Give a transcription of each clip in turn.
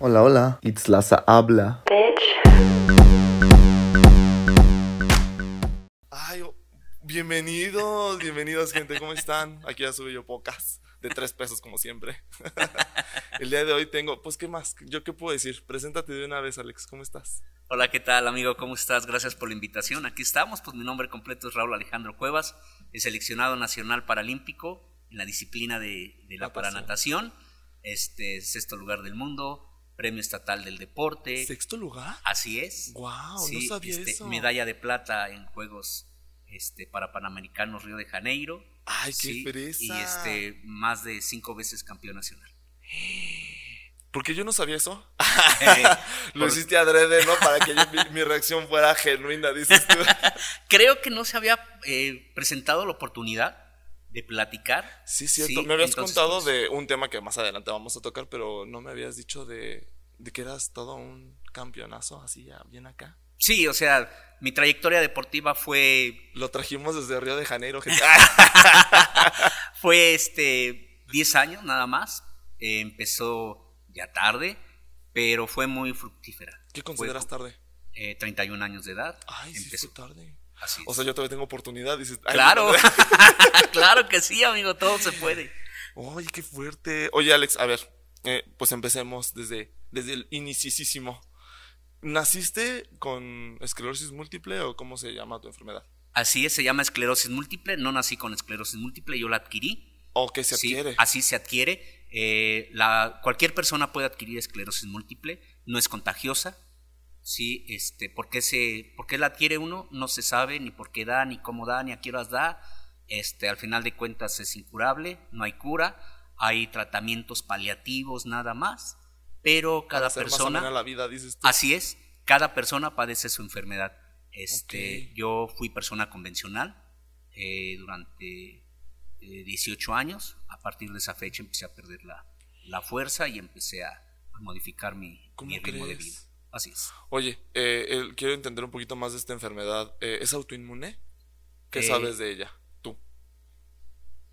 Hola, hola. Itzlaza habla. Ay, oh, bienvenidos, bienvenidos, gente. ¿Cómo están? Aquí ya subí yo pocas, de tres pesos, como siempre. El día de hoy tengo, pues, ¿qué más? ¿Yo qué puedo decir? Preséntate de una vez, Alex. ¿Cómo estás? Hola, ¿qué tal, amigo? ¿Cómo estás? Gracias por la invitación. Aquí estamos. Pues mi nombre completo es Raúl Alejandro Cuevas, el seleccionado nacional paralímpico en la disciplina de, de la Natación. paranatación. Este, sexto lugar del mundo, premio estatal del deporte. ¿Sexto lugar? Así es. Wow, Sí, no sabía este, eso. Medalla de plata en Juegos este, para Panamericanos Río de Janeiro. Ay, qué fresa. Y este, más de cinco veces campeón nacional. ¿Por qué yo no sabía eso? Eh, Lo por- hiciste adrede, ¿no? Para que yo- mi, mi reacción fuera genuina, dices tú. Creo que no se había eh, presentado la oportunidad de platicar. Sí, cierto. Sí, me habías entonces, contado pues, de un tema que más adelante vamos a tocar, pero no me habías dicho de, de que eras todo un campeonazo, así ya bien acá. Sí, o sea, mi trayectoria deportiva fue, Lo trajimos desde Río de Janeiro, gente. fue este 10 años nada más. Eh, empezó ya tarde, pero fue muy fructífera. ¿Qué Fue, consideras tarde? eh, 31 años de edad. Ay, sí, empezó. fue tarde. Así O sea, yo todavía tengo oportunidad, dices. claro, claro que sí, amigo, todo se puede. Oye, qué fuerte. Oye, Alex, a ver, eh, pues empecemos desde, desde el iniciísimo. ¿Naciste con esclerosis múltiple o cómo se llama tu enfermedad? Así es, se llama esclerosis múltiple. No nací con esclerosis múltiple, yo la adquirí. ¿O que se Sí, adquiere? así se adquiere. Eh, la, cualquier persona puede adquirir esclerosis múltiple, no es contagiosa. Sí, este, ¿por qué, se, ¿Por qué la adquiere uno? No se sabe ni por qué da, ni cómo da, ni a qué horas da. Este, al final de cuentas es incurable, no hay cura, hay tratamientos paliativos nada más, pero cada persona... la vida, dices tú. Así es, cada persona padece su enfermedad. Este. Yo fui persona convencional eh, durante eh, 18 años. A partir de esa fecha empecé a perder la, la fuerza y empecé a, a modificar mi, ¿Cómo mi ritmo de vida. Así es. Oye, eh, quiero entender un poquito más de esta enfermedad. Eh, ¿Es autoinmune? ¿Qué Eh, sabes de ella? Tú.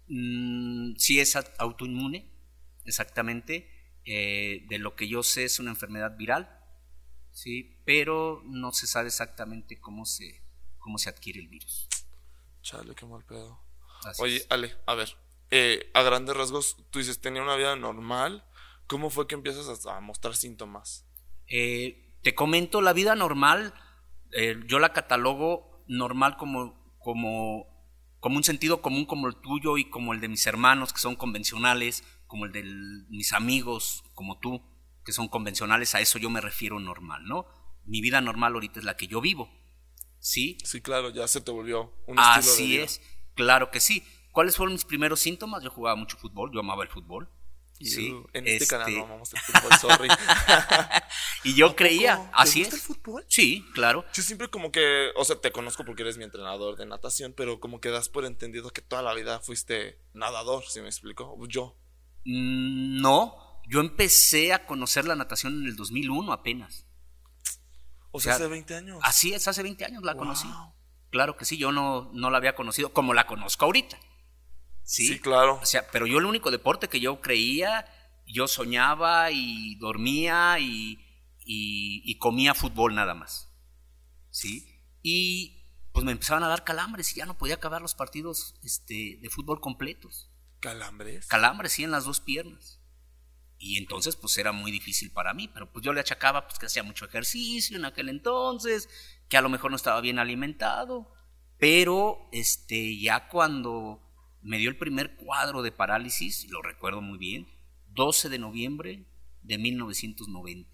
Mm, sí es autoinmune, exactamente. De lo que yo sé es una enfermedad viral, sí, pero no se sabe exactamente cómo se, cómo se adquiere el virus. Chale, qué mal pedo. Así Oye, es. Ale, a ver. a grandes rasgos, tú dices, tenía una vida normal. ¿Cómo fue que empiezas a, a mostrar síntomas? Eh, te comento, la vida normal, eh, yo la catalogo normal como, como, como un sentido común como el tuyo y como el de mis hermanos, que son convencionales, como el de mis amigos, como tú, que son convencionales, a eso yo me refiero normal, ¿no? Mi vida normal ahorita es la que yo vivo, ¿sí? Sí, claro, ya se te volvió un estilo de Así vida. es, claro que sí. ¿Cuáles fueron mis primeros síntomas? Yo jugaba mucho fútbol, yo amaba el fútbol. Y, Sí, en este, canal este- no amamos el fútbol, sorry. Y yo ¿A creía, poco? ¿Te así gusta es. el fútbol? Sí, claro. Yo siempre como que, o sea, te conozco porque eres mi entrenador de natación, pero como que das por entendido que toda la vida fuiste nadador, si me explico. Yo. Mm, No, yo empecé a conocer la natación en el 2001 apenas. O sea, O sea, hace 20 años. Así es, hace 20 años la Wow. conocí. Claro que sí, yo no, no la había conocido como la conozco ahorita. Sí, Sí, claro. O sea, pero yo el único deporte que yo creía, yo soñaba y dormía y, y- y comía fútbol nada más. ¿Sí? Y pues me empezaban a dar calambres y ya no podía acabar los partidos este, de fútbol completos. Calambres. calambres sí en las dos piernas. Y entonces pues era muy difícil para mí, pero pues yo le achacaba pues que hacía mucho ejercicio en aquel entonces, que a lo mejor no estaba bien alimentado, pero este ya cuando me dio el primer cuadro de parálisis, lo recuerdo muy bien, 12 de noviembre de 1990.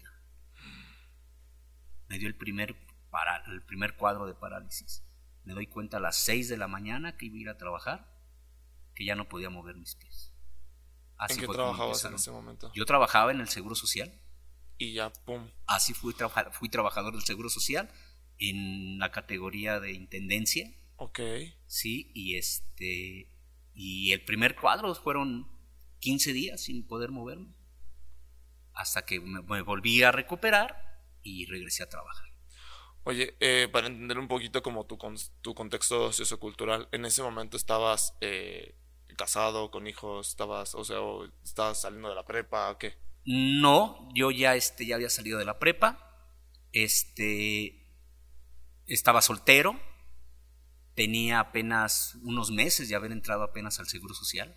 Me dio el primer para, el primer cuadro de parálisis. Me doy cuenta a las 6 de la mañana que iba a ir a trabajar que ya no podía mover mis pies. Así ¿En qué fue trabajabas en ese momento? Yo trabajaba en el Seguro Social, Y ya, pum. así fui, trabaja- fui trabajador del Seguro Social en la categoría de intendencia, Ok. sí, y este y el primer cuadro fueron 15 días sin poder moverme, hasta que me, volví a recuperar y regresé a trabajar. Oye, eh, para entender un poquito como tu, con- tu contexto sociocultural, en ese momento estabas eh, casado, con hijos, estabas, o sea, o estabas saliendo de la prepa, ¿o ¿qué? No, yo ya, este, ya había salido de la prepa, este, estaba soltero, tenía apenas unos meses de haber entrado apenas al Seguro Social,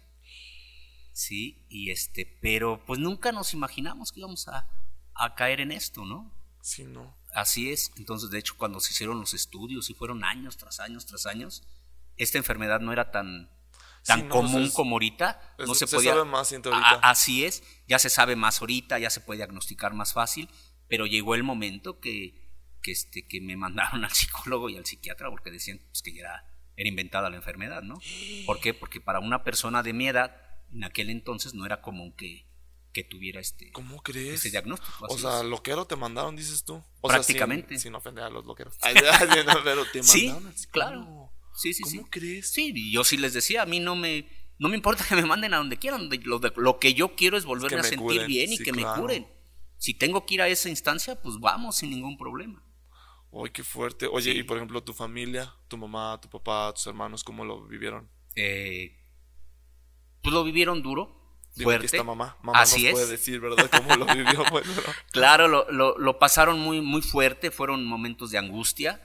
sí, y este, pero pues nunca nos imaginamos que íbamos a, a caer en esto, ¿no? Sí, no. Así es, entonces de hecho cuando se hicieron los estudios y fueron años tras años tras años, esta enfermedad no era tan, tan Sí, no, común es- como ahorita, no se, se podía... sabe más A- ahorita. así es, ya se sabe más ahorita, ya se puede diagnosticar más fácil, pero llegó el momento que, que, este, que me mandaron al psicólogo y al psiquiatra porque decían pues, que ya era, era inventada la enfermedad, ¿no? ¿Por qué? Porque para una persona de mi edad, en aquel entonces no era común que, que tuviera este, ¿Cómo crees? este diagnóstico. O sea, es. loquero te mandaron, dices tú. O Prácticamente. Sea, sin, sin ofender a los loqueros. Pero te Sí, mandaron al claro. Sí, sí, ¿Cómo sí. crees? Sí, y yo sí les decía, a mí no me, no me importa que me manden a donde quieran, lo, que yo quiero es volverme a sentir curen, bien y sí, que claro. me curen. Si tengo que ir a esa instancia, pues vamos sin ningún problema. Ay, qué fuerte. Oye, Sí. y por ejemplo, tu familia, tu mamá, tu papá, tus hermanos, ¿cómo lo vivieron? Eh, pues lo vivieron duro, aquí fuerte. está mamá. Mamá Así nos es. puede decir, ¿verdad? ¿Cómo lo vivió? Bueno, no. Claro, lo, lo- lo pasaron muy, muy fuerte, fueron momentos de angustia,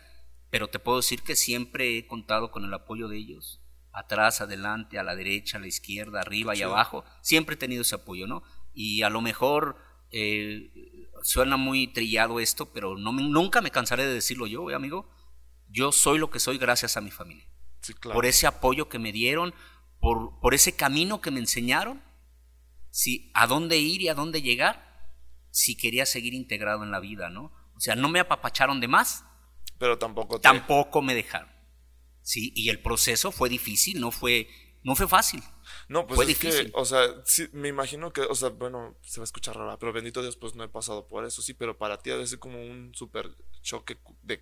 pero te puedo decir que siempre he contado con el apoyo de ellos. Atrás, adelante, a la derecha, a la izquierda, arriba y abajo. Siempre he tenido ese apoyo, ¿no? Y a lo mejor eh, suena muy trillado esto, pero no me- nunca me cansaré de decirlo yo, ¿eh, amigo. Yo soy lo que soy gracias a mi familia. Sí, claro. Por ese apoyo que me dieron, por, por ese camino que me enseñaron, sí, a dónde ir y a dónde llegar, si quería seguir integrado en la vida, ¿no? O sea, no me apapacharon de más, Pero tampoco te... tampoco me dejaron. Sí, y el proceso fue difícil, no fue, no fue fácil. No, pues Fue es difícil. que, o sea, sí, me imagino que, o sea, bueno, se va a escuchar rara, pero bendito Dios, pues no he pasado por eso, sí, pero para ti ha de ser como un súper choque de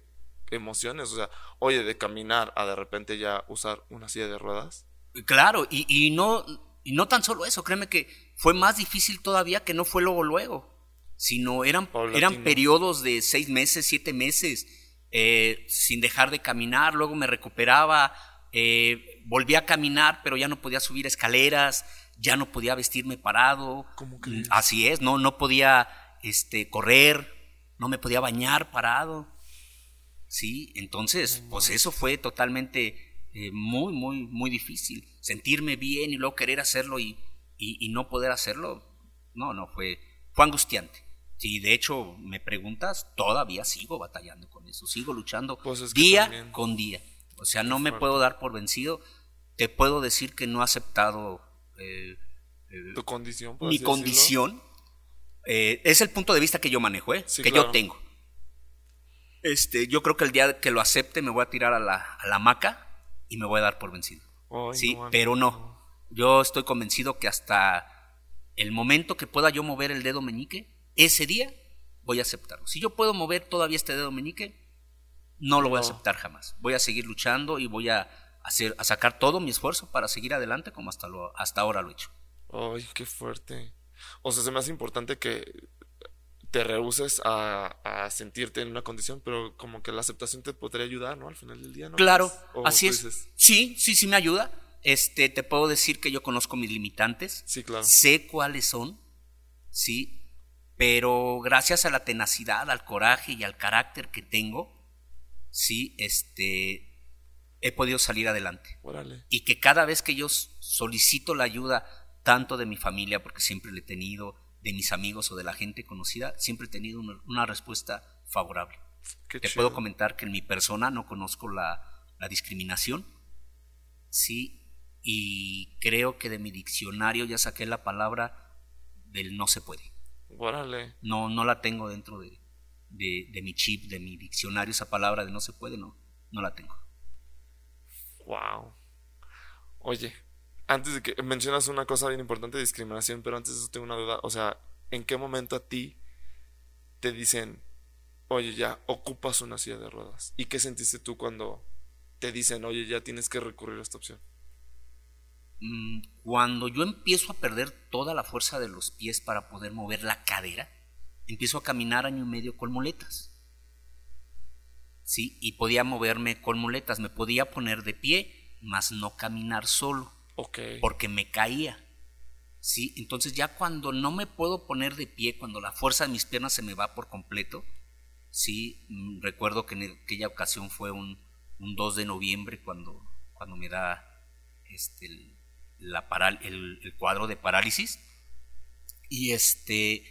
emociones, o sea, oye, de caminar a de repente ya usar una silla de ruedas. Claro, y, y no, y no tan solo eso, créeme que fue más difícil todavía que no fue luego luego, sino eran, Paulatino. eran periodos de seis meses, siete meses, eh, sin dejar de caminar, luego me recuperaba, eh, volví a caminar, pero ya no podía subir escaleras, ya no podía vestirme parado, ¿Cómo crees? así es, no, no podía este, correr, no me podía bañar parado. Sí, entonces, pues eso fue totalmente eh, muy, muy, muy difícil. Sentirme bien y luego querer hacerlo y, y- y no poder hacerlo, no, no, fue, fue angustiante. Sí, de hecho, me preguntas, todavía sigo batallando con eso, sigo luchando Pues es que día también- con día. O sea, no me puedo dar por vencido. Te puedo decir que no he aceptado eh, Tu condición, por mi condición. Eh, es el punto de vista que yo manejo, ¿eh? Sí, que claro. yo tengo. Este, yo creo que el día que lo acepte me voy a tirar a la, a la hamaca y me voy a dar por vencido. Ay, sí, no, pero no. Yo estoy convencido que hasta el momento que pueda yo mover el dedo meñique, ese día voy a aceptarlo. Si yo puedo mover todavía este dedo meñique, no lo voy a aceptar jamás. Voy a seguir luchando y voy a hacer a sacar todo mi esfuerzo para seguir adelante como hasta lo hasta ahora lo he hecho. Ay, qué fuerte. O sea, se me hace importante que te rehuses a, a sentirte en una condición, pero como que la aceptación te podría ayudar, ¿no? Al final del día, ¿no? Claro, crees? O así es. dices, Sí, sí, sí me ayuda. Este, te puedo decir que yo conozco mis limitantes. Sí, claro. Sé cuáles son, sí, pero gracias a la tenacidad, al coraje y al carácter que tengo, sí, este, he podido salir adelante. Órale. Y que cada vez que yo solicito la ayuda, tanto de mi familia, porque siempre la he tenido, de mis amigos o de la gente conocida, siempre he tenido una, una respuesta favorable. Qué Te chido. puedo comentar que en mi persona no conozco la, la discriminación, sí, y creo que de mi diccionario ya saqué la palabra del no se puede. Órale. No, no la tengo dentro de, de, de mi chip, de mi diccionario, esa palabra de no se puede, no, no la tengo. Wow. Oye, antes de que mencionas una cosa bien importante, discriminación, pero antes de eso tengo una duda. O sea, ¿en qué momento a ti te dicen, oye, ya ocupas una silla de ruedas? ¿Y qué sentiste tú cuando te dicen, oye, ya tienes que recurrir a esta opción? Mm, Cuando yo empiezo a perder toda la fuerza de los pies para poder mover la cadera, empiezo a caminar año y medio con muletas. Sí, y podía moverme con muletas, me podía poner de pie, mas no caminar solo, porque me caía. Sí, entonces ya cuando no me puedo poner de pie, cuando la fuerza de mis piernas se me va por completo, sí, mm, recuerdo que en aquella ocasión fue un, un 2 de noviembre cuando, cuando me da este, el, la paral, el, el cuadro de parálisis y este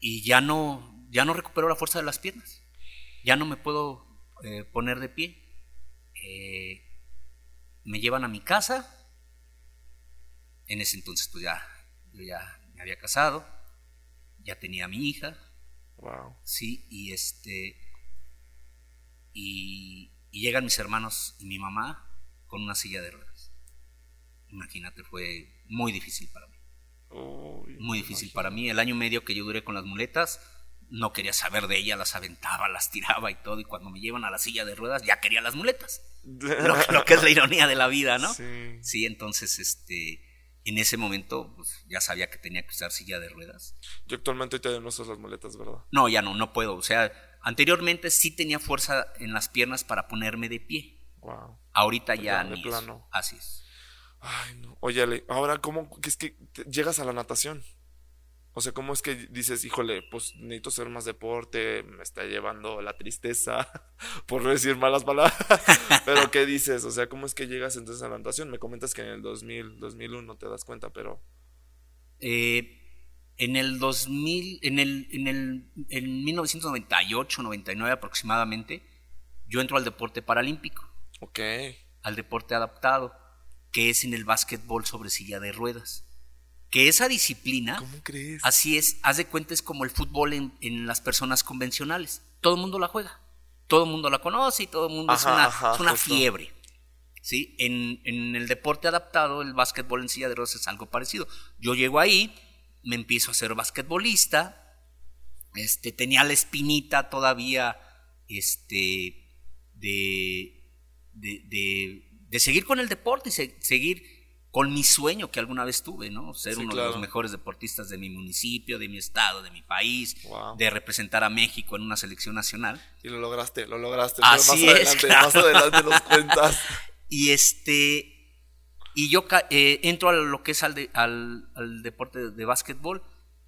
y ya no ya no recupero la fuerza de las piernas ya no me puedo eh, poner de pie. Eh, me llevan a mi casa. En ese entonces pues ya yo ya me había casado ya tenía a mi hija. Wow. sí y este y, y llegan mis hermanos y mi mamá con una silla de ruedas. Imagínate fue muy difícil para mí. Uy, muy difícil para mí. El año y medio que yo duré con las muletas, no quería saber de ella, las aventaba, las tiraba y todo. Y cuando me llevan a la silla de ruedas, ya quería las muletas. Lo, lo que es la ironía de la vida, ¿no? Sí. Sí, entonces, este, en ese momento, pues, ya sabía que tenía que usar silla de ruedas. Yo actualmente todavía no usas las muletas, ¿verdad? No, ya no, no puedo. O sea, anteriormente sí tenía fuerza en las piernas para ponerme de pie. Wow. Ahorita ya, Ya, ni eso. plano. Así es. Ay, no. Oye, Ale, ahora, ¿cómo es que llegas a la natación? O sea, ¿cómo es que dices, híjole, pues necesito hacer más deporte, me está llevando la tristeza, por no decir malas palabras? pero, ¿qué dices? O sea, ¿cómo es que llegas entonces a la natación? Me comentas que en el 2000, 2001 te das cuenta, pero... Eh, en el 2000, en el, en el, en 1998, 99 aproximadamente, yo entro al deporte paralímpico, Ok. al deporte adaptado, que es en el básquetbol sobre silla de ruedas. Que esa disciplina, ¿Cómo crees? así es, haz de cuenta, es como el fútbol en, en las personas convencionales. Todo el mundo la juega, todo el mundo la conoce y todo el mundo es una, ajá, es una fiebre. ¿sí? En, en el deporte adaptado, el básquetbol en silla de ruedas es algo parecido. Yo llego ahí, me empiezo a ser basquetbolista, este, tenía la espinita todavía este, de, de, de- de seguir con el deporte y se- seguir con mi sueño que alguna vez tuve, ¿no? Ser Sí, uno de los mejores deportistas de mi municipio, de mi estado, de mi país, Wow. de representar a México en una selección nacional. Y lo lograste, lo lograste. Así más es, adelante, claro. más adelante nos cuentas. Y este. Y yo eh, entro a lo que es al, de- al, al deporte de, de básquetbol,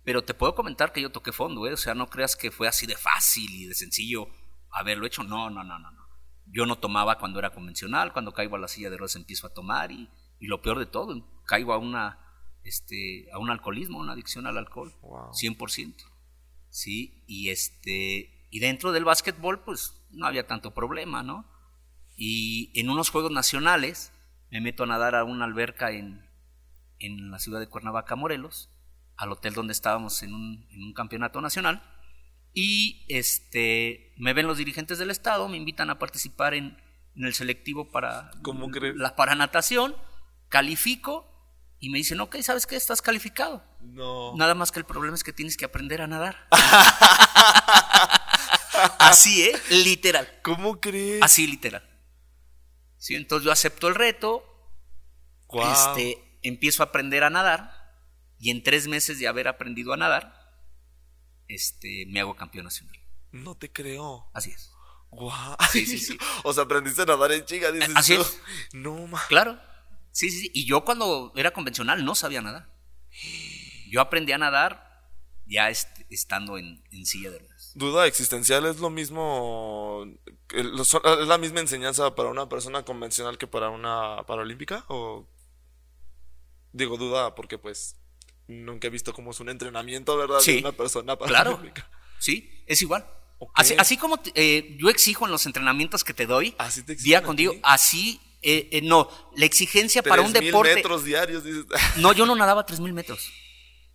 pero te puedo comentar que yo toqué fondo, ¿eh? O sea, no creas que fue así de fácil y de sencillo haberlo hecho. No, no, no, no, no. Yo no tomaba cuando era convencional, cuando caigo a la silla de ruedas empiezo a tomar y, y lo peor de todo, caigo a una este a un alcoholismo, a una adicción al alcohol, Wow. 100%. Sí, y este y dentro del básquetbol pues no había tanto problema, ¿no? Y en unos juegos nacionales me meto a nadar a una alberca en, en la ciudad de Cuernavaca, Morelos, al hotel donde estábamos en un, en un campeonato nacional. Y este, me ven los dirigentes del estado, me invitan a participar en, en el selectivo para la para natación, califico y me dicen, ok, ¿sabes qué? Estás calificado. No. Nada más que el problema es que tienes que aprender a nadar. Así, ¿eh? Literal. ¿Cómo crees? Así, literal. Sí, entonces yo acepto el reto, Guau. este, empiezo a aprender a nadar y en tres meses de haber aprendido a nadar, este, me hago campeón nacional. No te creo. Así es. Guau. Sí, sí, sí. O sea, aprendiste a nadar en chica, dices Así tú. es. No, ma. Claro. Sí, sí, sí. Y yo cuando era convencional no sabía nadar. Yo aprendí a nadar ya est- estando en, en silla de ruedas. Duda existencial es lo mismo. ¿Es la misma enseñanza para una persona convencional que para una paralímpica? ¿O.? Digo duda porque, pues. Nunca he visto cómo es un entrenamiento, ¿verdad? Sí. De una persona Claro. paralímpica. Sí, es igual. Así, así como te- eh, yo exijo en los entrenamientos que te doy, Así te exigen día con día, así, eh, eh, no, la exigencia para un 3000 deporte... metros diarios, dices. No, yo no nadaba 3.000 metros.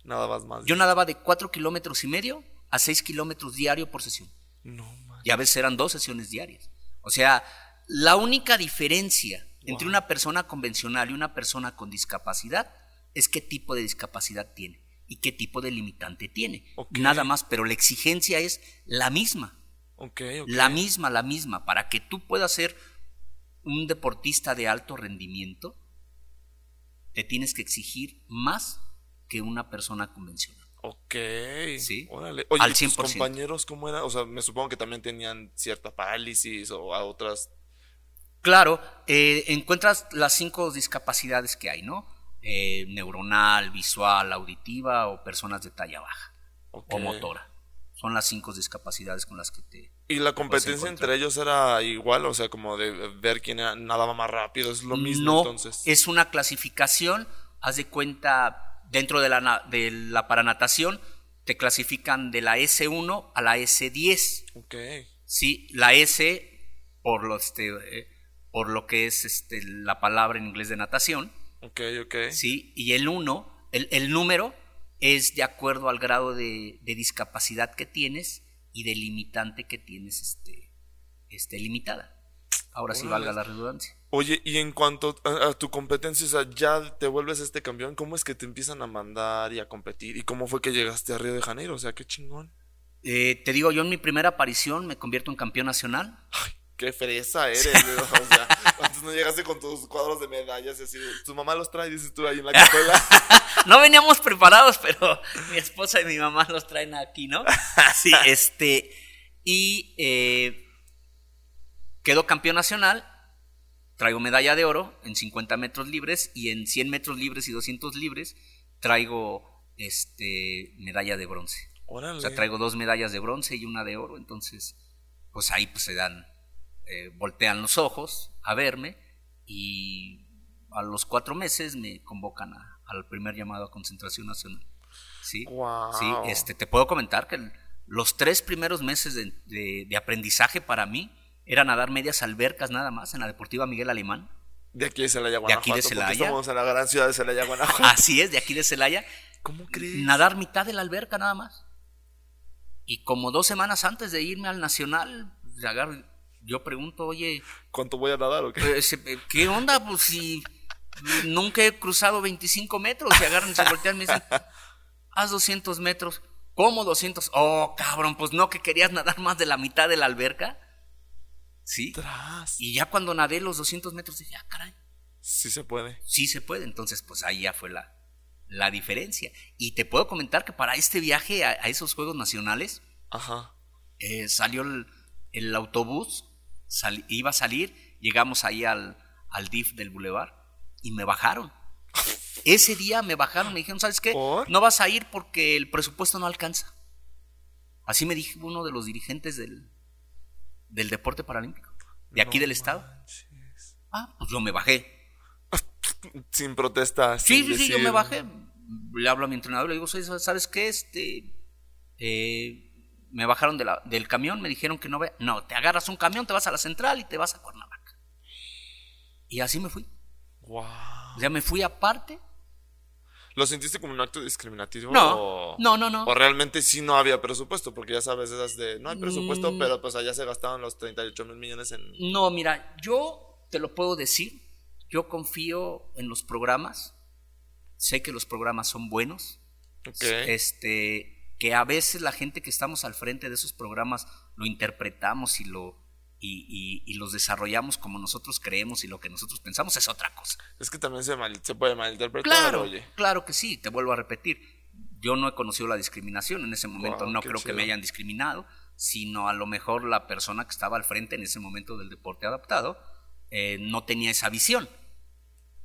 Nada más más. Yo nadaba de 4 kilómetros y medio a 6 kilómetros diario por sesión. No, man. Y a veces eran dos sesiones diarias. O sea, la única diferencia entre una persona convencional y una persona con discapacidad es qué tipo de discapacidad tiene y qué tipo de limitante tiene. Nada más, pero la exigencia es la misma. Ok, ok. La misma, la misma. Para que tú puedas ser un deportista de alto rendimiento, te tienes que exigir más que una persona convencional. Ok. Sí. Órale. Oye, Al ¿y tus 100%. compañeros cómo era? O sea, me supongo que también tenían cierta parálisis o a otras. Claro, eh, encuentras las cinco discapacidades que hay, ¿no? eh, neuronal, visual, auditiva o personas de talla baja o motora. Son las cinco discapacidades con las que te... ¿Y la competencia entre ellos era igual? O sea, como de ver quién nadaba más rápido, es lo mismo no, entonces. es una clasificación, haz de cuenta, dentro de la, de la paranatación, te clasifican de la S1 a la S10. Ok. Sí, la S, por lo, este, eh, por lo que es este, la palabra en inglés de natación, Ok, ok. ¿sí? Y el 1, el, el número es de acuerdo al grado de, de discapacidad que tienes y de limitante que tienes este, este, limitada. Ahora sí valga la redundancia. Oye, y en cuanto a, a tu competencia, o sea, ya te vuelves este campeón, ¿cómo es que te empiezan a mandar y a competir? ¿Y cómo fue que llegaste a Río de Janeiro? O sea, qué chingón. Eh, te digo, yo en mi primera aparición me convierto en campeón nacional. Ay, qué fresa eres, o sea, no llegaste con tus cuadros de medallas y así. Tu mamá los trae, dices tú ahí en la escuela. No veníamos preparados, pero mi esposa y mi mamá los traen aquí, ¿no? Sí, este. Y eh, quedo campeón nacional. Traigo medalla de oro en 50 metros libres y en 100 metros libres y 200 libres traigo este, medalla de bronce. Órale. O sea, traigo dos medallas de bronce y una de oro, entonces, pues ahí pues se dan, eh, voltean los ojos a verme y a los cuatro meses me convocan a- al primer llamado a concentración nacional. Sí, Guau. sí, este, te puedo comentar que el- los tres primeros meses de, de- de aprendizaje para mí era nadar medias albercas nada más en la Deportiva Miguel Alemán. De aquí de Celaya, De aquí Guanajuato. de Celaya. Estamos en la gran ciudad de Celaya, Guanajuato. Así es, de aquí de Celaya. ¿Cómo crees? nadar mitad de la alberca nada más. Y como dos semanas antes de irme al Nacional, agarro- yo pregunto, oye, ¿Cuánto voy a nadar o qué? eh, eh, ¿qué onda? Pues si nunca he cruzado 25 metros y agarran, se voltean y me dicen, haz 200 metros. ¿Cómo 200? Oh, cabrón, pues no que querías nadar más de la mitad de la alberca. Sí. Tras. Y ya cuando nadé los 200 metros dije, ah, caray, Sí se puede. sí se puede. Entonces, pues ahí ya fue la, la diferencia. Y te puedo comentar que para este viaje a, a esos Juegos Nacionales Ajá. eh, salió el, el autobús, sal- iba a salir, llegamos ahí al, al DIF del Boulevard y me bajaron. Ese día me bajaron, me dijeron, ¿sabes qué? ¿Por? No vas a ir porque el presupuesto no alcanza. Así me dijo uno de los dirigentes del, del deporte paralímpico, de aquí No del estado. manches. Ah, pues yo me bajé. Sin protesta. Sí, sin sí, sí, yo me bajé. Le hablo a mi entrenador, le digo, "¿Sabes- ¿sabes qué? Este, eh, me bajaron de la- del camión, me dijeron que no ve, no, te agarras un camión, te vas a la central y te vas a Cuernavaca. Y así me fui. Guau. O sea, me fui aparte. ¿Lo sentiste como un acto discriminativo? No, o... no, no, no. O realmente sí no había presupuesto, porque ya sabes, esas de no hay presupuesto, Mm. pero pues allá se gastaban los 38 mil millones en. No, mira, yo te lo puedo decir, yo confío en los programas, sé que los programas son buenos, Ok. este, que a veces la gente que estamos al frente de esos programas lo interpretamos y lo y, y- y los desarrollamos como nosotros creemos y lo que nosotros pensamos es otra cosa. Es que también se, mal- se puede malinterpretar, Claro, oye. claro que sí, te vuelvo a repetir. Yo no he conocido la discriminación en ese momento, no creo que me hayan discriminado, sino a lo mejor la persona que estaba al frente en ese momento del deporte adaptado eh, no tenía esa visión,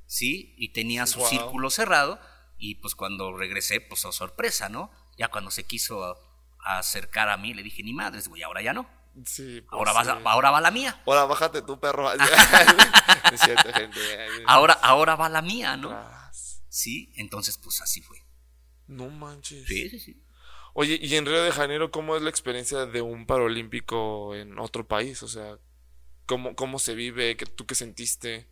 ¿sí? Y tenía su círculo cerrado y pues cuando regresé, pues oh, sorpresa, ¿no? Ya cuando se quiso acercar a mí, le dije, ni madres, güey, ahora ya no. Sí, pues Ahora, va, sí. ahora va la mía. Ahora bájate tú, perro. es cierto, gente. Ahora, ahora va la mía, ¿no? Tras. Sí, entonces pues así fue. No manches. Sí, sí, sí. Oye, y en Río de Janeiro, ¿cómo es la experiencia de un paralímpico en otro país? O sea, ¿cómo, cómo se vive? ¿Qué, ¿Tú qué sentiste?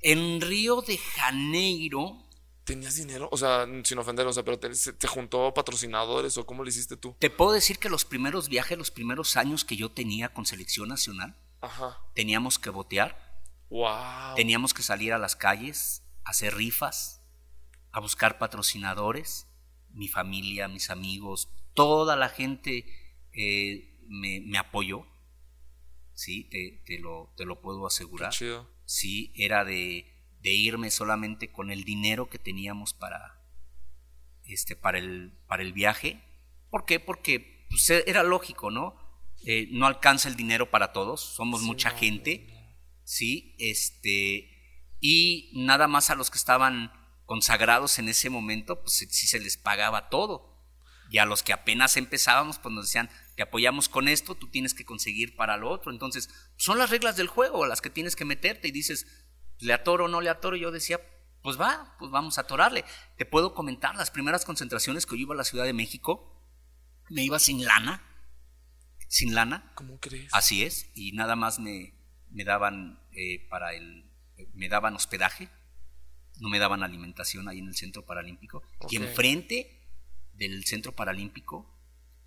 En Río de Janeiro, ¿Tenías dinero? O sea, sin ofender, o sea, pero te, te juntó patrocinadores o cómo lo hiciste tú? te puedo decir que los primeros viajes, los primeros años que yo tenía con selección nacional, Ajá. teníamos que botear, Wow. teníamos que salir a las calles, hacer rifas, a buscar patrocinadores, mi familia, mis amigos, toda la gente eh, me, me apoyó, sí, te, te lo, te lo puedo asegurar. chido. sí, era de, de irme solamente con el dinero que teníamos para, este, para, el, para el viaje. ¿Por qué? Porque pues, e- era lógico, ¿no? Eh, no alcanza el dinero para todos, somos Sí, mucha gente, ¿sí? Este, y nada más a los que estaban consagrados en ese momento, pues sí se les pagaba todo. Y a los que apenas empezábamos, pues nos decían, te apoyamos con esto, tú tienes que conseguir para lo otro. Entonces, son las reglas del juego las que tienes que meterte y dices, ¿le atoro o no le atoro? Yo decía, pues va, pues vamos a atorarle. Te puedo comentar, las primeras concentraciones que yo iba a la Ciudad de México, me iba sin lana, sin lana. ¿Cómo crees? Así es, y nada más me, me daban eh, para el, me daban hospedaje, no me daban alimentación ahí en el Centro Paralímpico. Y enfrente del Centro Paralímpico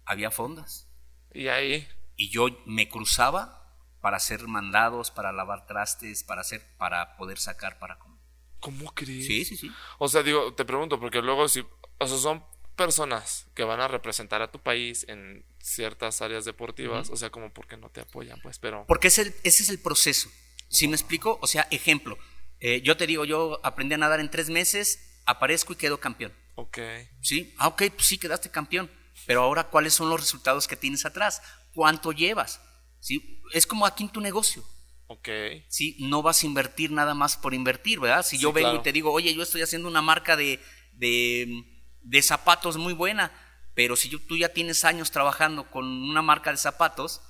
había fondas. Y ahí. Y yo me cruzaba para hacer mandados, para lavar trastes, para hacer, para poder sacar para comer. ¿Cómo crees? Sí, sí, sí. O sea, digo, te pregunto, porque luego si, o sea, son personas que van a representar a tu país en ciertas áreas deportivas, o sea, como porque no te apoyan, pues, pero... Porque ese, ese es el proceso. Si me explico? O sea, ejemplo, eh, yo te digo, yo aprendí a nadar en tres meses, aparezco y quedo campeón. Ok. Sí, ah, ok, pues sí, quedaste campeón. Pero ahora, ¿cuáles son los resultados que tienes atrás? ¿Cuánto llevas? ¿Sí? Es como aquí en tu negocio. Ok. Sí, no vas a invertir nada más por invertir, ¿verdad? Si yo vengo y te digo, oye, yo estoy haciendo una marca de, de, zapatos muy buena, pero si tú ya tienes años trabajando con una marca de zapatos,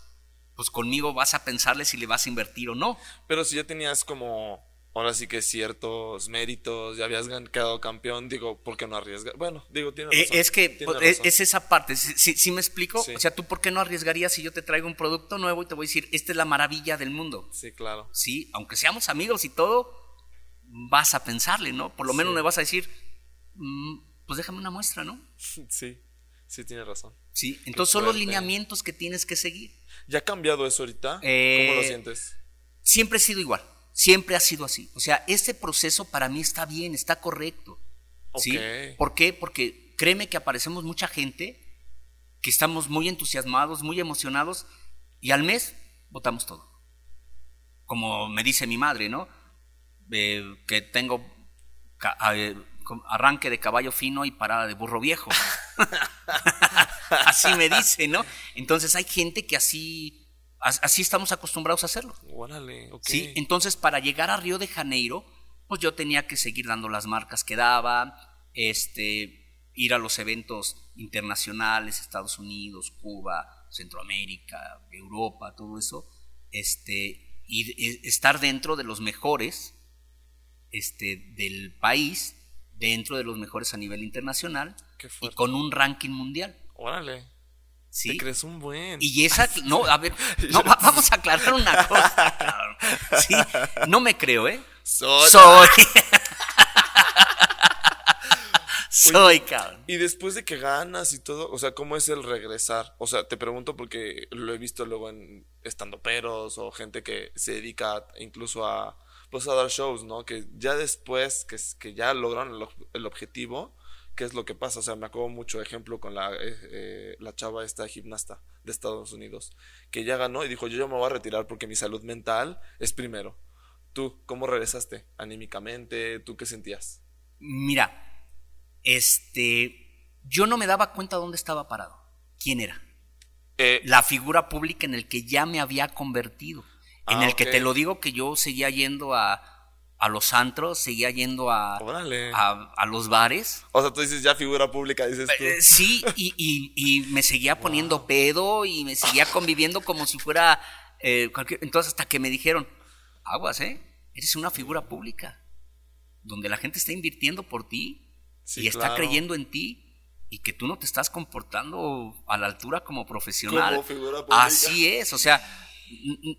pues conmigo vas a pensarle si le vas a invertir o no. Pero si ya tenías como ahora sí que ciertos méritos, ya habías quedado campeón, digo, ¿por qué no arriesgar? Bueno, digo, tiene eh, razón. Es que pues, es, esa parte, ¿sí, me explico? O sea, ¿tú por qué no arriesgarías si yo te traigo un producto nuevo y te voy a decir, esta es la maravilla del mundo? Sí, claro. Sí, aunque seamos amigos y todo, vas a pensarle, ¿no? Por lo menos me vas a decir, mm, pues déjame una muestra, ¿no? Sí, sí, tiene razón. Sí, entonces son los lineamientos que tienes que seguir. ¿Ya ha cambiado eso ahorita? ¿Cómo lo eh, sientes? Siempre he sido igual. Siempre ha sido así. O sea, ese proceso para mí está bien, está correcto. ¿sí? ¿Por qué? Porque créeme que aparecemos mucha gente que estamos muy entusiasmados, muy emocionados y al mes votamos todo. Como me dice mi madre, ¿no? que tengo arranque de caballo fino y parada de burro viejo. así me dice, ¿no? Entonces hay gente que así Así estamos acostumbrados a hacerlo. Sí, entonces para llegar a Río de Janeiro, pues yo tenía que seguir dando las marcas que daba, este, ir a los eventos internacionales, Estados Unidos, Cuba, Centroamérica, Europa, todo eso, este, y e, estar dentro de los mejores este, del país, dentro de los mejores a nivel internacional y con un ranking mundial. Órale. Te crees un buen. Y esa, no, a ver, no, vamos a aclarar una cosa, cabrón. Sí, no me creo, ¿eh? Soy. Soy. Soy, cabrón. Y después de que ganas y todo, o sea, ¿cómo es el regresar? O sea, te pregunto porque lo he visto luego en estando peros o gente que se dedica incluso a, pues a dar shows, ¿no? Que ya después que, que ya lograron el, el objetivo, qué es lo que pasa. O sea, me acuerdo mucho ejemplo con la, eh, eh, la chava esta gimnasta de Estados Unidos, que ya ganó y dijo, yo ya me voy a retirar porque mi salud mental es primero. ¿Tú cómo regresaste anímicamente? ¿Tú qué sentías? Mira, este, yo no me daba cuenta dónde estaba parado. ¿Quién era? Eh, la figura pública en el que ya me había convertido. En ah, el que te lo digo que yo seguía yendo a, a los antros, seguía yendo a, a, los bares. O sea, tú dices ya figura pública, dices tú. Eh, sí, y, me seguía poniendo pedo y me seguía conviviendo como si fuera eh, cualquier... Entonces hasta que me dijeron, aguas, ¿eh? Eres una figura pública, donde la gente está invirtiendo por ti y está creyendo en ti y que tú no te estás comportando a la altura como profesional. Como figura pública. Así es, o sea,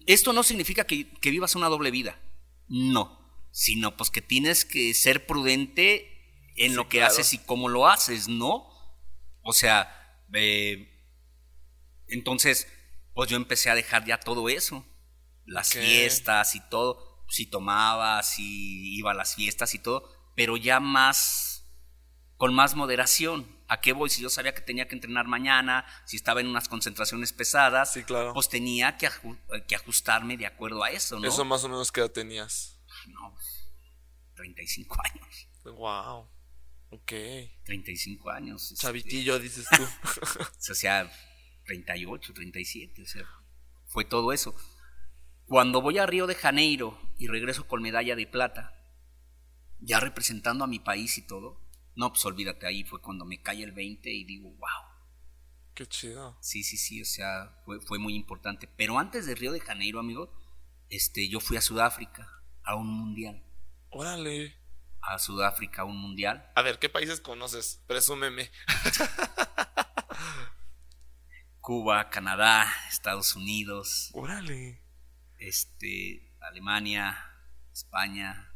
esto no significa que, que vivas una doble vida, no sino pues que tienes que ser prudente en lo que haces y cómo lo haces, ¿no? O sea, entonces, pues yo empecé a dejar ya todo eso, las fiestas y todo, si tomaba, si iba a las fiestas y todo, pero ya más, con más moderación. ¿A qué voy? Si yo sabía que tenía que entrenar mañana, si estaba en unas concentraciones pesadas, sí, claro. pues tenía que, que ajustarme de acuerdo a eso, ¿no? Eso más o menos que edad tenías. No, 35 años. Wow. Ok. 35 años. Este, Chavitillo, dices tú. o sea, 38, 37. O sea, fue todo eso. Cuando voy a Río de Janeiro y regreso con medalla de plata, ya representando a mi país y todo, no, pues olvídate, ahí fue cuando me cae el 20 y digo, wow. Qué chido. Sí, sí, sí, o sea, fue, fue muy importante. Pero antes de Río de Janeiro, amigo, este, yo fui a Sudáfrica, a un mundial. Órale. A Sudáfrica, un mundial. A ver, ¿qué países conoces? Presúmeme. Cuba, Canadá, Estados Unidos, Órale. este, Alemania, España,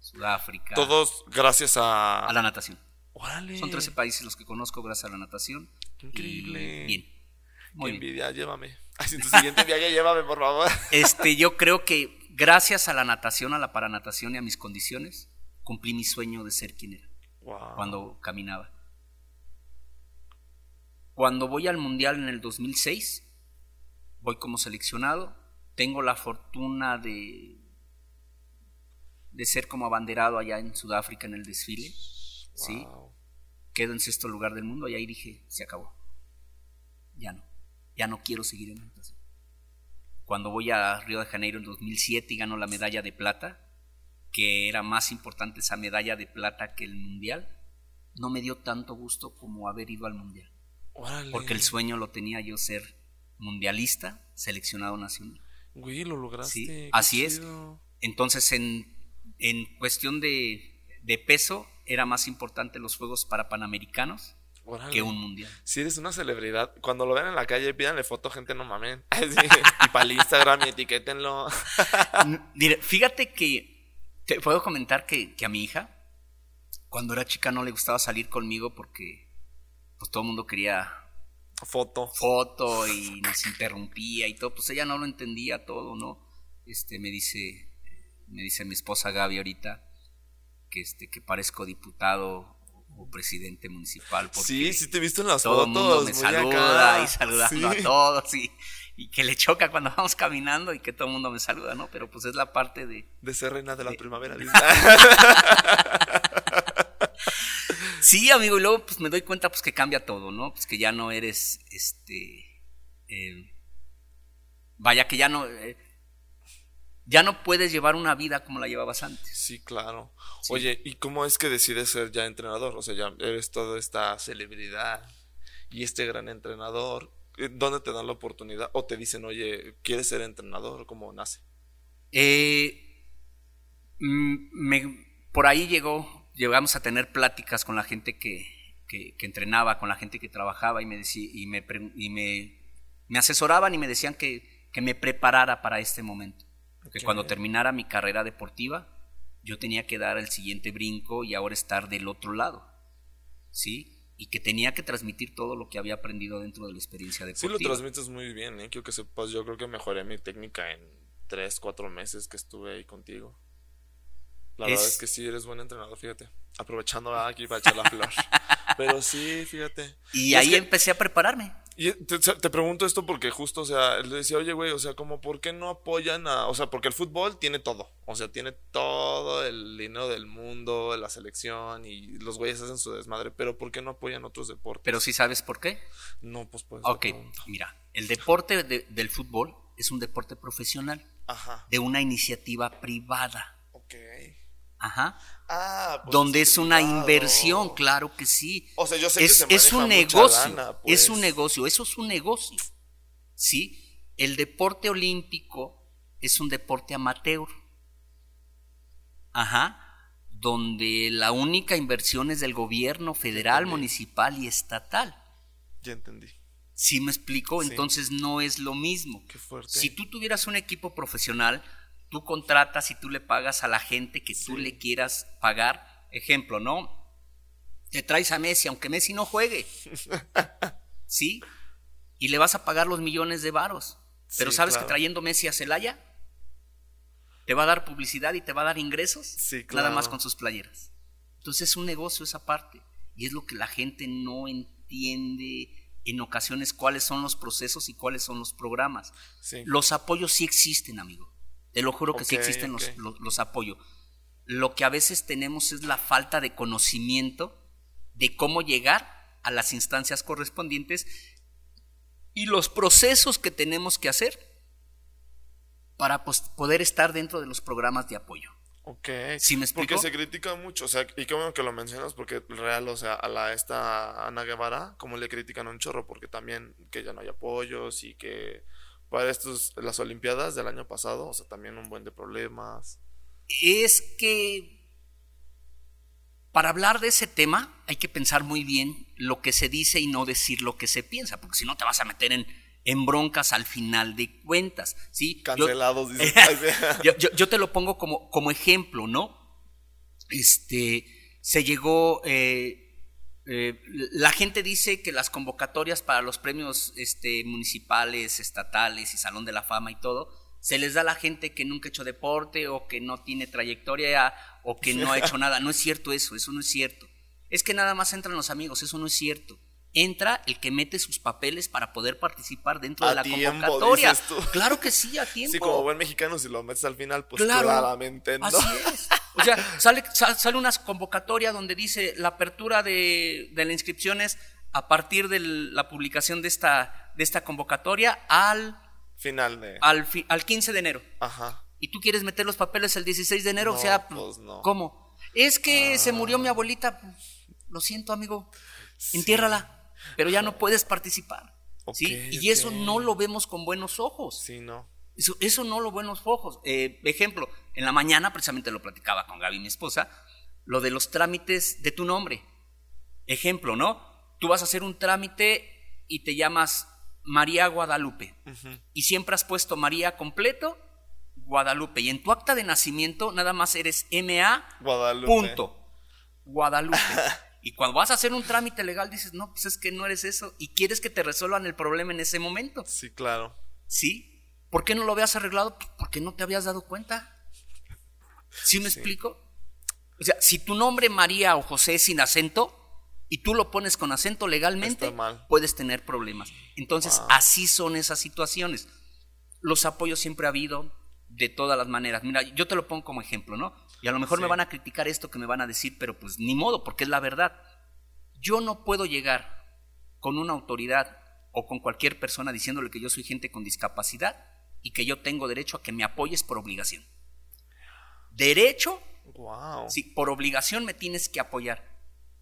Sudáfrica. Todos gracias a. a la natación. Órale. Son 13 países los que conozco gracias a la natación. Qué increíble. Y bien. Qué Muy bien. envidia, llévame. Ay, en tu siguiente viaje, llévame, por favor. Este, yo creo que gracias a la natación, a la paranatación y a mis condiciones, cumplí mi sueño de ser quien era Wow. cuando caminaba. Cuando voy al mundial en el 2006, voy como seleccionado. Tengo la fortuna de de ser como abanderado allá en Sudáfrica en el desfile. Sí, quedo en sexto lugar del mundo y ahí dije, se acabó. Ya no, ya no quiero seguir en natación. Cuando voy a Río de Janeiro en 2007 y gano la medalla de plata, que era más importante esa medalla de plata que el mundial, no me dio tanto gusto como haber ido al mundial, porque el sueño lo tenía yo ser mundialista, seleccionado nacional. Güey, lo lograste. Sí, así es. Entonces, en, en cuestión de, de peso, era más importante los Juegos para Panamericanos Que un mundial. Si eres una celebridad, cuando lo vean en la calle, pídanle foto, gente, no mamen. Y para el Instagram y etiquétenlo. Fíjate que te puedo comentar que, que a mi hija, cuando era chica, no le gustaba salir conmigo porque pues todo el mundo quería Foto. foto y nos interrumpía y todo. Pues ella no lo entendía todo, ¿no? Este me dice, me dice mi esposa Gaby ahorita que este que parezco diputado o presidente municipal. Porque Sí, sí te he visto en las todo el fotos. mundo me saluda acá. y saludando Sí. a todos y, y que le choca cuando vamos caminando y que todo el mundo me saluda, ¿no? Pero pues es la parte de... De ser reina de la primavera. Sí, amigo, y luego pues me doy cuenta pues que cambia todo, ¿no? Pues que ya no eres, este... eh, vaya, que ya no... eh, ya no puedes llevar una vida como la llevabas antes. Sí, claro. Sí. Oye, ¿y cómo es que decides ser ya entrenador? O sea, ya eres toda esta celebridad y este gran entrenador. Eh, ¿Dónde te dan la oportunidad? O te dicen, oye, ¿quieres ser entrenador? ¿Cómo nace? Eh, mm, me- por ahí llegó, llegamos a tener pláticas con la gente que, que- que entrenaba, con la gente que trabajaba y me, decí- y me, y me, me asesoraban y me decían que, que me preparara para este momento. Que cuando terminara mi carrera deportiva, yo tenía que dar el siguiente brinco y ahora estar del otro lado. ¿Sí? Y que tenía que transmitir todo lo que había aprendido dentro de la experiencia Sí, deportiva. lo transmites muy bien, ¿eh? Quiero que sepas, yo creo que mejoré mi técnica en tres, cuatro meses que estuve ahí contigo. La verdad Es- es que sí, eres buen entrenador, fíjate. Aprovechando aquí para echar la flor. Pero sí, fíjate. y es ahí que- empecé a prepararme. Y te, te pregunto esto porque justo, o sea, le decía, oye, güey, o sea, como, ¿por qué no apoyan a...? O sea, porque el fútbol tiene todo. O sea, tiene todo el dinero del mundo, la selección y los güeyes hacen su desmadre. Pero ¿por qué no apoyan otros deportes? Pero sí sabes por qué. No, pues pues. Ok, mira, el deporte de- del fútbol es un deporte profesional, Ajá. de una iniciativa privada. Ajá, Ah, pues donde es una inversión, claro que sí. O sea, yo sé que es, se es un negocio, lana, es pues. un negocio, eso es un negocio, ¿sí? El deporte olímpico es un deporte amateur, ajá, donde la única inversión es del gobierno federal, Entendí. municipal y estatal. Ya entendí. ¿Sí me explico? Sí. Entonces no es lo mismo. Qué fuerte. Si tú tuvieras un equipo profesional, tú contratas y tú le pagas a la gente que tú Sí. le quieras pagar. Ejemplo, ¿no? Te traes a Messi, aunque Messi no juegue. ¿Sí? Y le vas a pagar los millones de varos. Pero Sí, ¿sabes claro. que trayendo Messi a Celaya te va a dar publicidad y te va a dar ingresos? Sí, Nada más claro. con sus playeras. Entonces es un negocio esa parte. Y es lo que la gente no entiende en ocasiones cuáles son los procesos y cuáles son los programas. Sí. Los apoyos sí existen, amigo. Te lo juro que sí existen los- los, los apoyos. Lo que a veces tenemos es la falta de conocimiento de cómo llegar a las instancias correspondientes y los procesos que tenemos que hacer para pues, poder estar dentro de los programas de apoyo. Ok. ¿Sí me explico? Porque se critica mucho, o sea, y qué bueno que lo mencionas, porque real, o sea, a la esta Ana Guevara, como le critican un chorro, porque también que ya no hay apoyos y que para estos, las Olimpiadas del año pasado, o sea, también un buen de problemas. Es que para hablar de ese tema hay que pensar muy bien lo que se dice y no decir lo que se piensa, porque si no te vas a meter en, en broncas al final de cuentas. ¿sí? Yo- Cancelados, dice. yo, yo- yo te lo pongo como, como ejemplo, ¿no? Este, se llegó, eh, eh, la gente dice que las convocatorias para los premios este, municipales, estatales y Salón de la Fama y todo, se les da a la gente que nunca ha hecho deporte o que no tiene trayectoria o que no ha hecho nada. No es cierto eso, eso no es cierto. Es que nada más entran los amigos, eso no es cierto. Entra el que mete sus papeles para poder participar dentro A de la tiempo, convocatoria. dices tú. Claro que sí, a tiempo. Sí, como buen mexicano, si lo metes al final, pues Claro, claramente no. Así es. O sea, sale, sal- sale una convocatoria donde dice la apertura de, de la inscripción es a partir de la publicación de esta, de esta convocatoria al, Final de. al, fi- al 15 de enero. Aja. Y tú quieres meter los papeles el 16 de enero, o sea, pues no. ¿cómo? Es que se murió mi abuelita, pues, lo siento, amigo, Sí. entiérrala, pero ya no puedes participar. ¿sí? Y eso no lo vemos con buenos ojos. Sí, no. Eso, eso no lo buenos ojos. Eh, ejemplo, en la mañana precisamente lo platicaba con Gaby, mi esposa, lo de los trámites de tu nombre. Ejemplo, ¿no? Tú vas a hacer un trámite y te llamas María Guadalupe. Y siempre has puesto María completo, Guadalupe. Y en tu acta de nacimiento nada más eres MA Guadalupe. punto. Guadalupe. Y cuando vas a hacer un trámite legal dices, no, pues es que no eres eso. Y quieres que te resuelvan el problema en ese momento. Sí, claro. ¿Sí? ¿Por qué no lo habías arreglado? Pues porque no te habías dado cuenta. ¿Sí me explico? O sea, si tu nombre María o José es sin acento y tú lo pones con acento legalmente, puedes tener problemas. Entonces, Wow. así son esas situaciones. Los apoyos siempre ha habido de todas las maneras. Mira, yo te lo pongo como ejemplo, ¿no? Y a lo mejor Sí. me van a criticar esto que me van a decir, pero pues ni modo, porque es la verdad. Yo no puedo llegar con una autoridad o con cualquier persona diciéndole que yo soy gente con discapacidad y que yo tengo derecho a que me apoyes por obligación. Derecho, Wow. sí, por obligación me tienes que apoyar.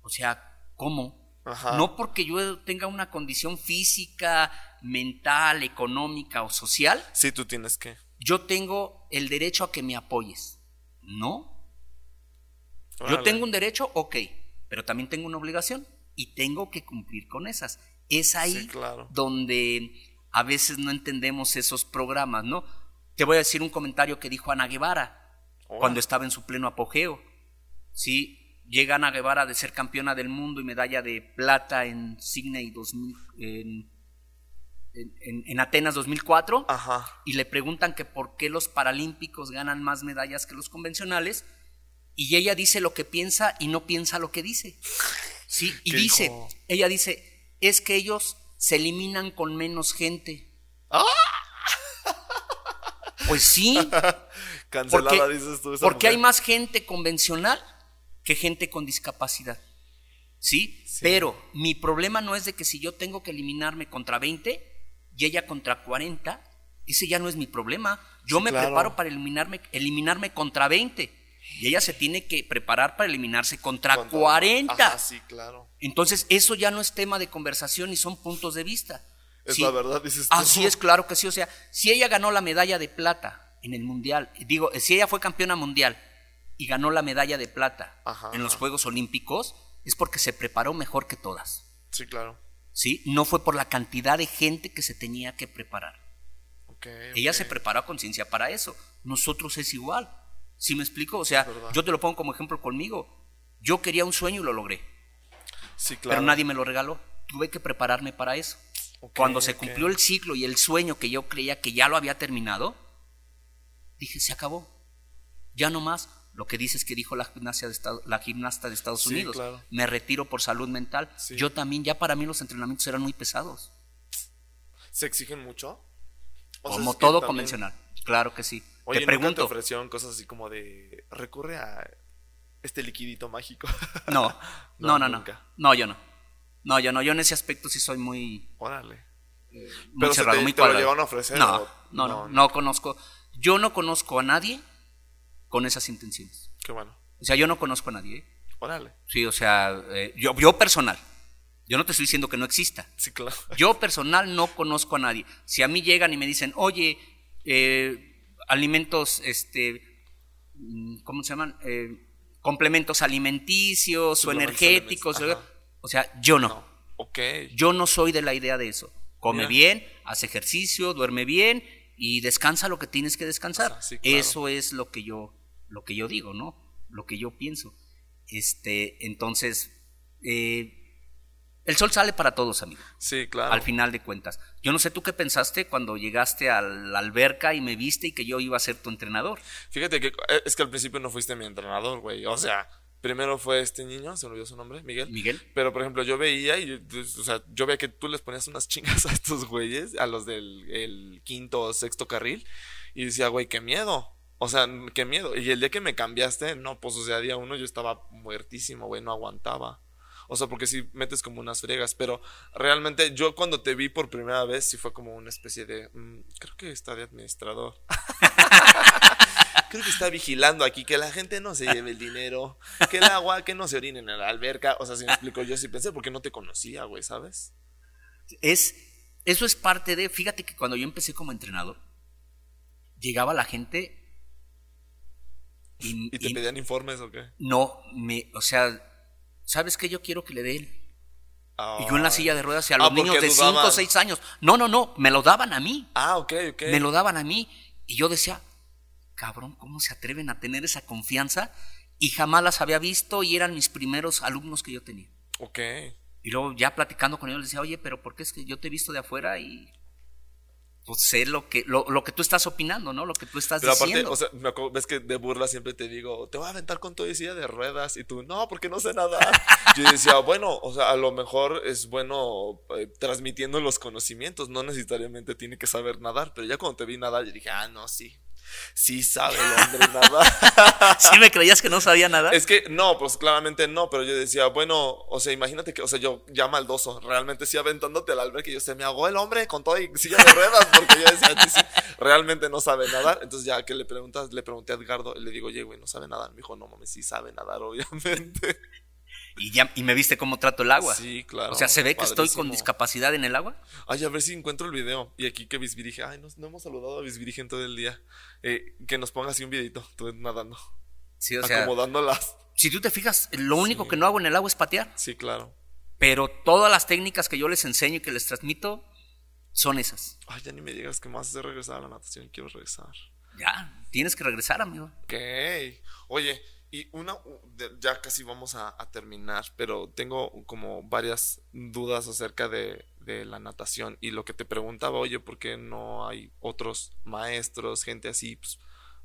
O sea, ¿cómo? Ajá. No porque yo tenga una condición física, mental, económica o social, Sí, tú tienes que. yo tengo el derecho a que me apoyes. No, yo tengo un derecho, ok, pero también tengo una obligación y tengo que cumplir con esas. Es ahí Sí, claro. donde a veces no entendemos esos programas, ¿no? Te voy a decir un comentario que dijo Ana Guevara cuando estaba en su pleno apogeo. Sí, llega Ana Guevara de ser campeona del mundo y medalla de plata en Sydney 2000, en, en- en- en Atenas 2004 Ajá. y le preguntan que por qué los paralímpicos ganan más medallas que los convencionales y ella dice lo que piensa y no piensa lo que dice. Sí, y ¿Qué dice, ella dice, es que ellos se eliminan con menos gente. ¡Ah! Pues sí, Cancelada, porque, dices tú. esa porque hay más gente convencional que gente con discapacidad. ¿Sí? Sí. Pero mi problema no es de que si yo tengo que eliminarme contra 20 y ella contra 40, ese ya no es mi problema. Yo Sí, me claro. preparo para eliminarme, eliminarme contra 20 y ella se tiene que preparar para eliminarse contra, Contra- 40. Ajá, sí, claro. Entonces, eso ya no es tema de conversación y son puntos de vista. Es Sí. la verdad, dices tú. Así es, claro que sí. O sea, si ella ganó la medalla de plata en el mundial, digo, si ella fue campeona mundial y ganó la medalla de plata Ajá, en los ajá. Juegos Olímpicos, es porque se preparó mejor que todas. Sí, claro. ¿Sí? No fue por la cantidad de gente que se tenía que preparar. Ok, Ella se preparó a conciencia para eso. Nosotros es igual. ¿Sí me explico? O sea, yo te lo pongo como ejemplo conmigo. Yo quería un sueño y lo logré, Sí, claro. pero nadie me lo regaló. Tuve que prepararme para eso. Ok, Cuando se cumplió el ciclo y el sueño que yo creía que ya lo había terminado, dije, se acabó. Ya no más. Lo que dices que dijo la, gimnasia de Estado- la gimnasta de Estados Sí, Unidos. claro. Me retiro por salud mental. Sí. Yo también, ya para mí los entrenamientos eran muy pesados. ¿Se exigen mucho? O como es todo también- convencional. Claro que sí. Oye, te ¿nunca pregunto. te ofrecieron cosas así como de. Recurre a este liquidito mágico. No, No, no, no, no. nunca. No, yo no. No, yo no. Yo en ese aspecto sí soy muy, Órale. muy Pero cerrado, te- muy te lo llegaron a ofrecer, no, no, no, no. conozco. Yo no conozco a nadie con esas intenciones. Qué bueno. O sea, yo no conozco a nadie. ¿eh? Órale. Sí, o sea, eh, yo, yo personal. Yo no te estoy diciendo que no exista. Sí, claro. Yo personal no conozco a nadie. Si a mí llegan y me dicen, oye, eh, alimentos, este, mm, ¿cómo se llaman? Eh, complementos alimenticios o energéticos. O sea, yo no. No. Ok. Yo no soy de la idea de eso. Come Mira. bien, hace ejercicio, duerme bien y descansa lo que tienes que descansar. Ah, sí, claro. Eso es lo que yo, lo que yo digo, ¿no? Lo que yo pienso. Este, entonces, eh, el sol sale para todos, amigo. Sí, claro. Al final de cuentas. Yo no sé tú qué pensaste cuando llegaste a la alberca y me viste y que yo iba a ser tu entrenador. Fíjate que eh, es que al principio no fuiste mi entrenador, güey. O sea, primero fue este niño, se me olvidó su nombre, Miguel. Miguel. Pero, por ejemplo, yo veía y, pues, o sea, yo veía que tú les ponías unas chingas a estos güeyes, a los del el quinto o sexto carril, y decía, güey, qué miedo. O sea, qué miedo. Y el día que me cambiaste, no, pues, o sea, día uno yo estaba muertísimo, güey, no aguantaba. O sea, porque sí metes como unas fregas, pero realmente yo cuando te vi por primera vez sí fue como una especie de, mm, creo que está de administrador. Creo que está vigilando aquí que la gente no se lleve el dinero, que el agua, que no se orine en la alberca. O sea, si me explico, yo sí pensé porque no te conocía, güey, ¿sabes? Es, eso es parte de, fíjate que cuando yo empecé como entrenador, llegaba la gente y, ¿Y te y pedían informes o qué? no me, o sea, ¿sabes qué? Yo quiero que le dé él. Y yo en la silla de ruedas y a Ah, los porque niños de 5 o dudaban. 6 años. No, no, no, me lo daban a mí. Ah, ok, ok. Me lo daban a mí. Y yo decía, cabrón, ¿cómo se atreven a tener esa confianza? Y jamás las había visto y eran mis primeros alumnos que yo tenía. Ok. Y luego ya platicando con ellos les decía, oye, pero ¿por qué es que yo te he visto de afuera y pues sé lo que, lo, lo que tú estás opinando, ¿no? Lo que tú estás Pero aparte, diciendo. o sea, me acuerdo- ves que de burla siempre te digo, te voy a aventar con y silla de ruedas. Y tú, no, porque no sé nada. Yo decía, bueno, o sea, a lo mejor es bueno eh, transmitiendo los conocimientos. No necesariamente tiene que saber nadar. Pero ya cuando te vi nadar, yo dije, ah, no, sí. Sí sabe el hombre nadar. ¿Sí me creías que no sabía nada? Es que no, pues claramente no, pero yo decía, bueno, o sea, imagínate que, o sea, yo ya maldoso, realmente sí aventándote al albergue, yo se me ahogó el hombre con todo y silla de ruedas, porque yo decía, "Sí, sí, realmente no sabe nadar. Entonces ya que le preguntas, le pregunté a Edgardo, le digo, oye, güey, no sabe nadar. Me dijo, no mames, sí sabe nadar, obviamente. Y, ya, y me viste cómo trato el agua. Sí, claro. O sea, ¿se ve que estoy con discapacidad en el agua? Ay, a ver si encuentro el video. Y aquí que Bisbiri dije, ay, no, no hemos saludado a Bisbiri en todo el día. Eh, que nos ponga así un videito, tú nadando, Sí, o sea, acomodándolas. si tú te fijas, lo único que no hago en el agua es patear. Sí, claro. Pero todas las técnicas que yo les enseño y que les transmito son esas. Ay, ya ni me digas que a hacer regresar a la natación, quiero regresar. Ya, tienes que regresar, amigo. Ok. Oye, y una, ya casi vamos a, terminar, pero tengo como varias dudas acerca de, de la natación y lo que te preguntaba, oye, ¿por qué no hay otros maestros, gente así, pues,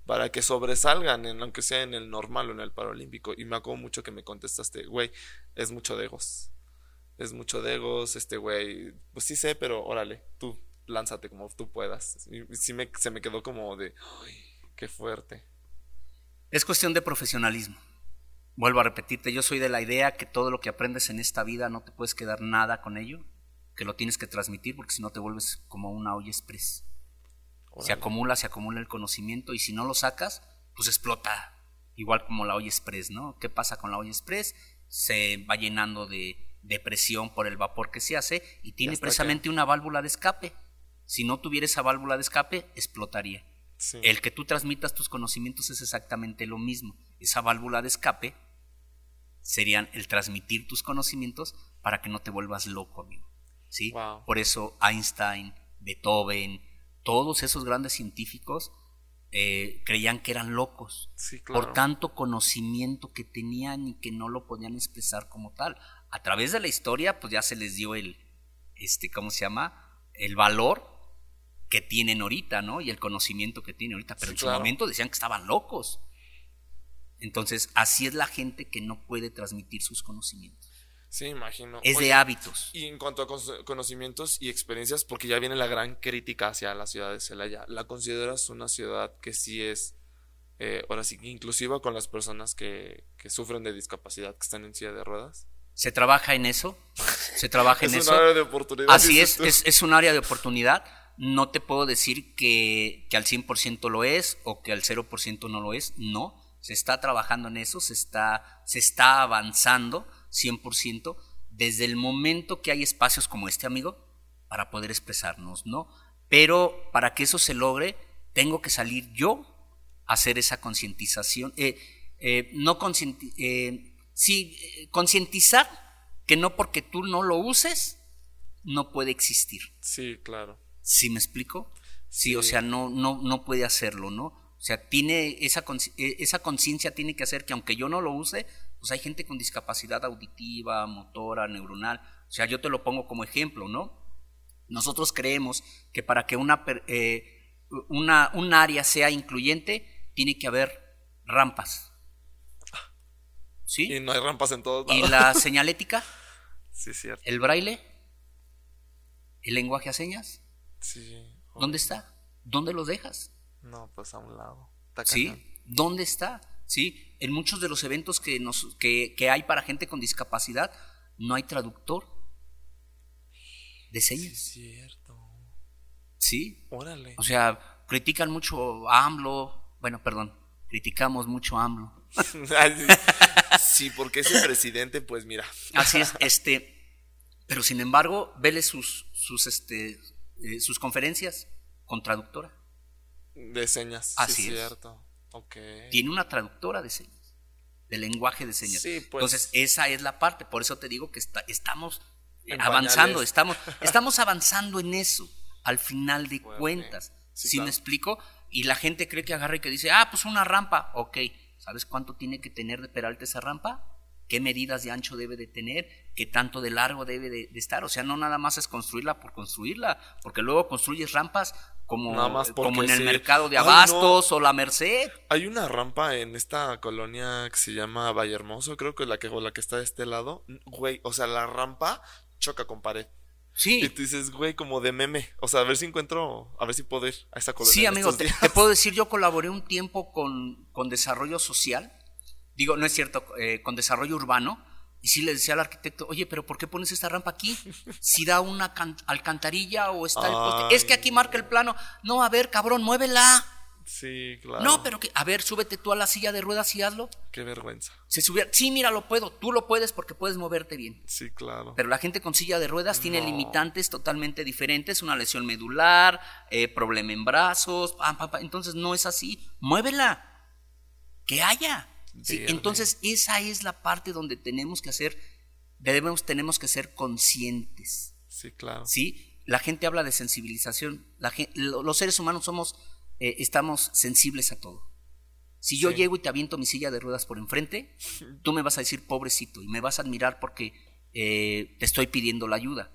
para que sobresalgan, en, aunque sea en el normal o en el paralímpico? Y me acuerdo mucho que me contestaste, güey, es mucho de egos. Es mucho de egos, este güey, pues sí sé, pero órale, tú lánzate como tú puedas. Y sí me, se me quedó como de, ay, qué fuerte. Es cuestión de profesionalismo. Vuelvo a repetirte, yo soy de la idea que todo lo que aprendes en esta vida no te puedes quedar nada con ello, que lo tienes que transmitir porque si no te vuelves como una olla express. Se acumula, se acumula el conocimiento y si no lo sacas, pues explota. Igual como la olla express, ¿no? ¿Qué pasa con la olla express? Se va llenando de, de presión por el vapor que se hace y tiene precisamente una válvula de escape. Si no tuviera esa válvula de escape, explotaría. Sí. El que tú transmitas tus conocimientos es exactamente lo mismo. Esa válvula de escape serían el transmitir tus conocimientos para que no te vuelvas loco, amigo. ¿Sí? Wow. Por eso Einstein, Beethoven, todos esos grandes científicos eh, creían que eran locos Sí, claro. por tanto conocimiento que tenían y que no lo podían expresar como tal. A través de la historia, pues ya se les dio el, este, ¿cómo se llama? El valor que tienen ahorita, ¿no? Y el conocimiento que tienen ahorita. Pero Sí, en su claro. momento decían que estaban locos. Entonces, así es la gente que no puede transmitir sus conocimientos. Sí, imagino. Es Oye, de hábitos. Y en cuanto a conocimientos y experiencias, porque ya viene la gran crítica hacia la ciudad de Celaya, ¿la consideras una ciudad que sí es, eh, ahora sí, inclusiva con las personas que, que sufren de discapacidad, que están en silla de ruedas? Se trabaja en eso. Se trabaja en Es eso. un área de oportunidad. Así es, es, es un área de oportunidad. No te puedo decir que, que al 100% lo es o que al 0% no lo es, no. Se está trabajando en eso, se está, se está avanzando 100% desde el momento que hay espacios como este, amigo, para poder expresarnos, ¿no? Pero para que eso se logre, tengo que salir yo a hacer esa concientización. Eh, eh, no eh, sí, eh, concientizar que no porque tú no lo uses, no puede existir. Sí, claro. ¿Sí me explico? Sí, o sea, no, no, no puede hacerlo, ¿no? O sea, tiene esa, eh, esa conciencia tiene que hacer que aunque yo no lo use, pues hay gente con discapacidad auditiva, motora, neuronal. O sea, yo te lo pongo como ejemplo, ¿no? Nosotros creemos que para que una, eh, una, un área sea incluyente, tiene que haber rampas. ¿Sí? Y no hay rampas en todos lados. ¿Y la señalética? sí, cierto. ¿El braille? ¿El lenguaje a señas? Sí. ¿Dónde está? ¿Dónde los dejas? No, pues a un lado. ¿Sí? ¿Dónde está? ¿Sí? En muchos de los eventos que, nos, que, que hay para gente con discapacidad, no hay traductor de señas. Sí, cierto. ¿Sí? Órale. O sea, critican mucho a AMLO. Bueno, perdón, criticamos mucho a AMLO. sí, porque ese presidente, pues mira. Así es, este. Pero sin embargo, vele sus, sus, este, eh, sus conferencias con traductora. De señas. Así sí, es. cierto. Okay. Tiene una traductora de señas, de lenguaje de señas. Sí, pues, Entonces, esa es la parte. Por eso te digo que está, estamos avanzando, pañales. estamos, estamos avanzando en eso, al final de cuentas. Sí, ¿Sí, me explico? Y la gente cree que agarra y que dice, ah, pues una rampa. Ok, ¿sabes cuánto tiene que tener de peralte esa rampa? ¿Qué medidas de ancho debe de tener? ¿Qué tanto de largo debe de, de estar? O sea, no nada más es construirla por construirla, porque luego construyes rampas como, Nada más porque como en el sí. mercado de Ay, no. abastos o la Merced. Hay una rampa en esta colonia que se llama Vallehermoso, creo que es la que, o la que está de este lado. Güey, o sea, la rampa choca con pared. Y Sí, tú dices, güey, como de meme. O sea, a ver si encuentro, a ver si puedo ir a esa colonia. sí, amigo, te, te puedo decir, yo colaboré un tiempo con, con desarrollo social, digo, no es cierto, eh, con desarrollo urbano, y sí le decía al arquitecto, oye, pero ¿por qué pones esta rampa aquí? Si da una can- alcantarilla o está el poste. Es que aquí marca el plano. No, a ver, cabrón, muévela. Sí, claro. No, pero que, a ver, súbete tú a la silla de ruedas y hazlo. Qué vergüenza. Se subiera, sí, mira, lo puedo, tú lo puedes porque puedes moverte bien. Sí, claro. Pero la gente con silla de ruedas tiene limitantes totalmente diferentes, una lesión medular, eh, problema en brazos, pam, pam, pam. entonces no es así, muévela, que haya. Sí, entonces esa es la parte donde tenemos que hacer, debemos, tenemos que ser conscientes, Sí, claro. ¿sí? La gente habla de sensibilización, la los seres humanos somos, eh, estamos sensibles a todo. Si yo Sí. llego y te aviento mi silla de ruedas por enfrente, tú me vas a decir pobrecito y me vas a admirar porque eh, te estoy pidiendo la ayuda.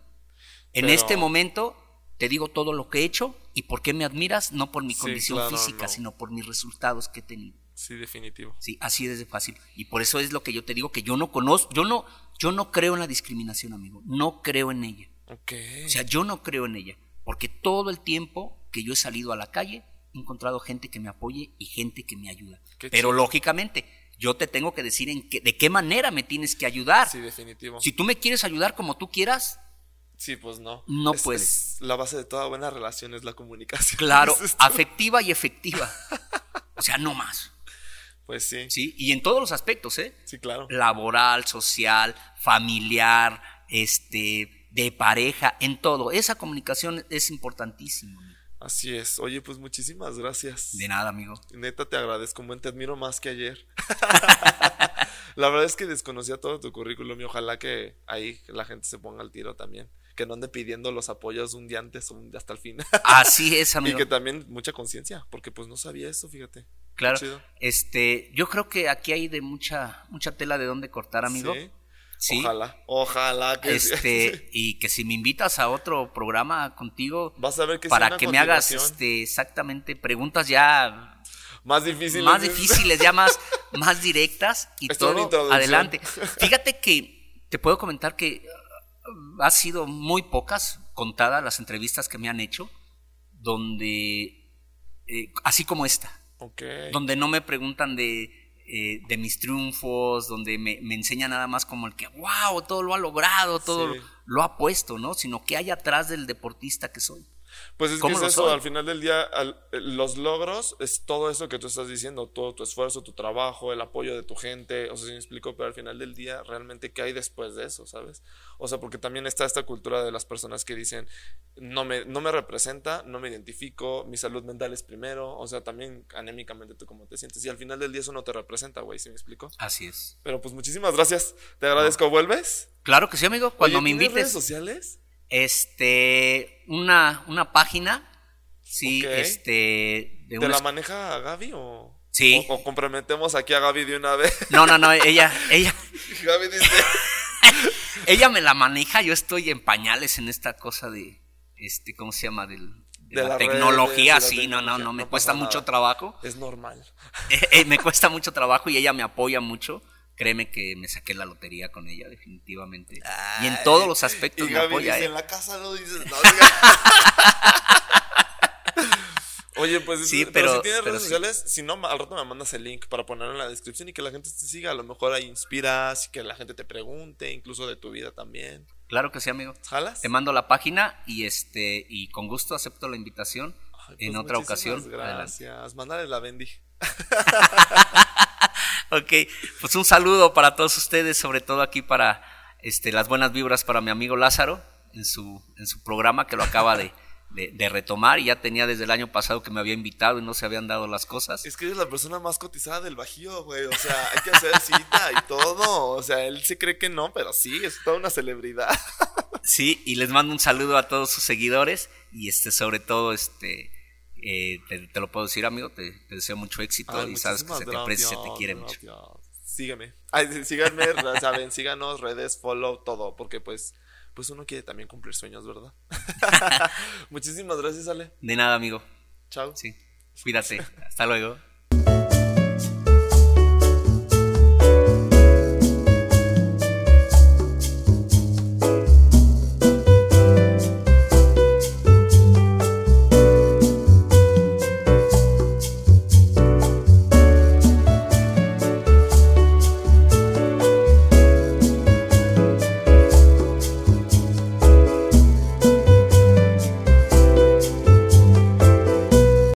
En Pero- este momento te digo todo lo que he hecho y por qué me admiras, no por mi Sí, condición claro, física, no. sino por mis resultados que he tenido. Sí, definitivo. Sí, así es de fácil. Y por eso es lo que yo te digo que yo no conozco, yo no, yo no creo en la discriminación, amigo. No creo en ella. Ok. O sea, yo no creo en ella, porque todo el tiempo que yo he salido a la calle he encontrado gente que me apoye y gente que me ayuda. Qué Pero lógicamente, yo te tengo que decir en qué, de qué manera me tienes que ayudar. sí, definitivo. Si tú me quieres ayudar como tú quieras, Sí, pues no. No Es- puedes. es la base de toda buena relación es la comunicación. claro, Es afectiva y efectiva. O sea, no más. Pues sí. ¿Sí? Y en todos los aspectos, ¿eh? Sí, claro. Laboral, social, familiar, este, de pareja, en todo. Esa comunicación es importantísima. Así es. Oye, pues muchísimas gracias. De nada, amigo. Neta, te agradezco, buen, te admiro más que ayer. la verdad es que desconocía todo tu currículum y ojalá que ahí la gente se ponga al tiro también. Que no ande pidiendo los apoyos un día antes o un día hasta el final. Así es, y amigo. que también mucha conciencia, porque pues no sabía eso, fíjate. Claro. Este, yo creo que aquí hay de mucha, mucha tela de dónde cortar, amigo. Sí. Sí. Ojalá, ojalá que sí. Este, y que si me invitas a otro programa contigo Vas a ver que sí, para que me hagas este exactamente preguntas ya más difíciles. más difíciles, ya más, más directas y es todo adelante. Fíjate que te puedo comentar que uh, ha sido muy pocas contadas las entrevistas que me han hecho donde eh, así como esta, donde no me preguntan de, eh, de mis triunfos, donde me, me enseña nada más como el que, wow, todo lo ha logrado, todo Sí. lo ha puesto, ¿no? Sino que hay atrás del deportista que soy. Pues es que ¿Cómo es eso, soy? al final del día, al- eh, los logros es todo eso que tú estás diciendo, todo tu esfuerzo, tu trabajo, el apoyo de tu gente, o sea, si me explico, pero al final del día, realmente, ¿qué hay después de eso, sabes? O sea, porque también está esta cultura de las personas que dicen, no me, no me representa, no me identifico, mi salud mental es primero, o sea, también anémicamente tú cómo te sientes, y al final del día eso no te representa, güey, ¿sí me explico? Así es. Pero pues muchísimas gracias, te agradezco, ¿vuelves? Claro que sí, amigo. Cuando Oye, me ¿tienes redes invites. sociales? Este, una, una página, sí, este, de ¿Te la maneja Gaby o...? Sí. O, o comprometemos aquí a Gaby de una vez. No, no, no, ella, ella, Gaby dice... ella me la maneja, yo estoy en pañales en esta cosa de, este, ¿cómo se llama? Del, de, De la tecnología, sí, no, no, tecnología, no, me no cuesta mucho nada. trabajo, Es normal. Eh, eh, me cuesta mucho trabajo y ella me apoya mucho. Créeme que me saqué la lotería con ella, definitivamente. y en todos los aspectos Y me Gaby apoya. dice, eh. en la casa no dices no. Oye, pues Sí, pero, pero- si tienes pero redes sí. sociales, si no, al rato me mandas el link para ponerlo en la descripción y que la gente te siga. A lo mejor ahí inspiras y que la gente te pregunte, incluso de tu vida también. Claro que sí, amigo. ¿Jalas? Te mando la página y este y con gusto acepto la invitación Ay, en pues otra ocasión. Adelante. Gracias. Mándale la bendi. Ok, pues un saludo para todos ustedes, sobre todo aquí para este, las buenas vibras para mi amigo Lázaro en su, en su programa que lo acaba de, de- de retomar y ya tenía desde el año pasado que me había invitado y no se habían dado las cosas. Es que eres la persona más cotizada del Bajío, güey. O sea, hay que hacer cita y todo. O sea, él se cree que no, pero sí, es toda una celebridad. Sí, y les mando un saludo a todos sus seguidores y este sobre todo este eh, te, te lo puedo decir amigo, te, te deseo mucho éxito Ay, y sabes que se te aprecia y se te gracias, quiere mucho. gracias. Sígueme. Ay, sí, síganme, saben, síganos, redes, follow, todo, porque pues, pues uno quiere también cumplir sueños, ¿verdad? Muchísimas gracias, Ale. De nada amigo, Chao. sí, cuídate, hasta luego.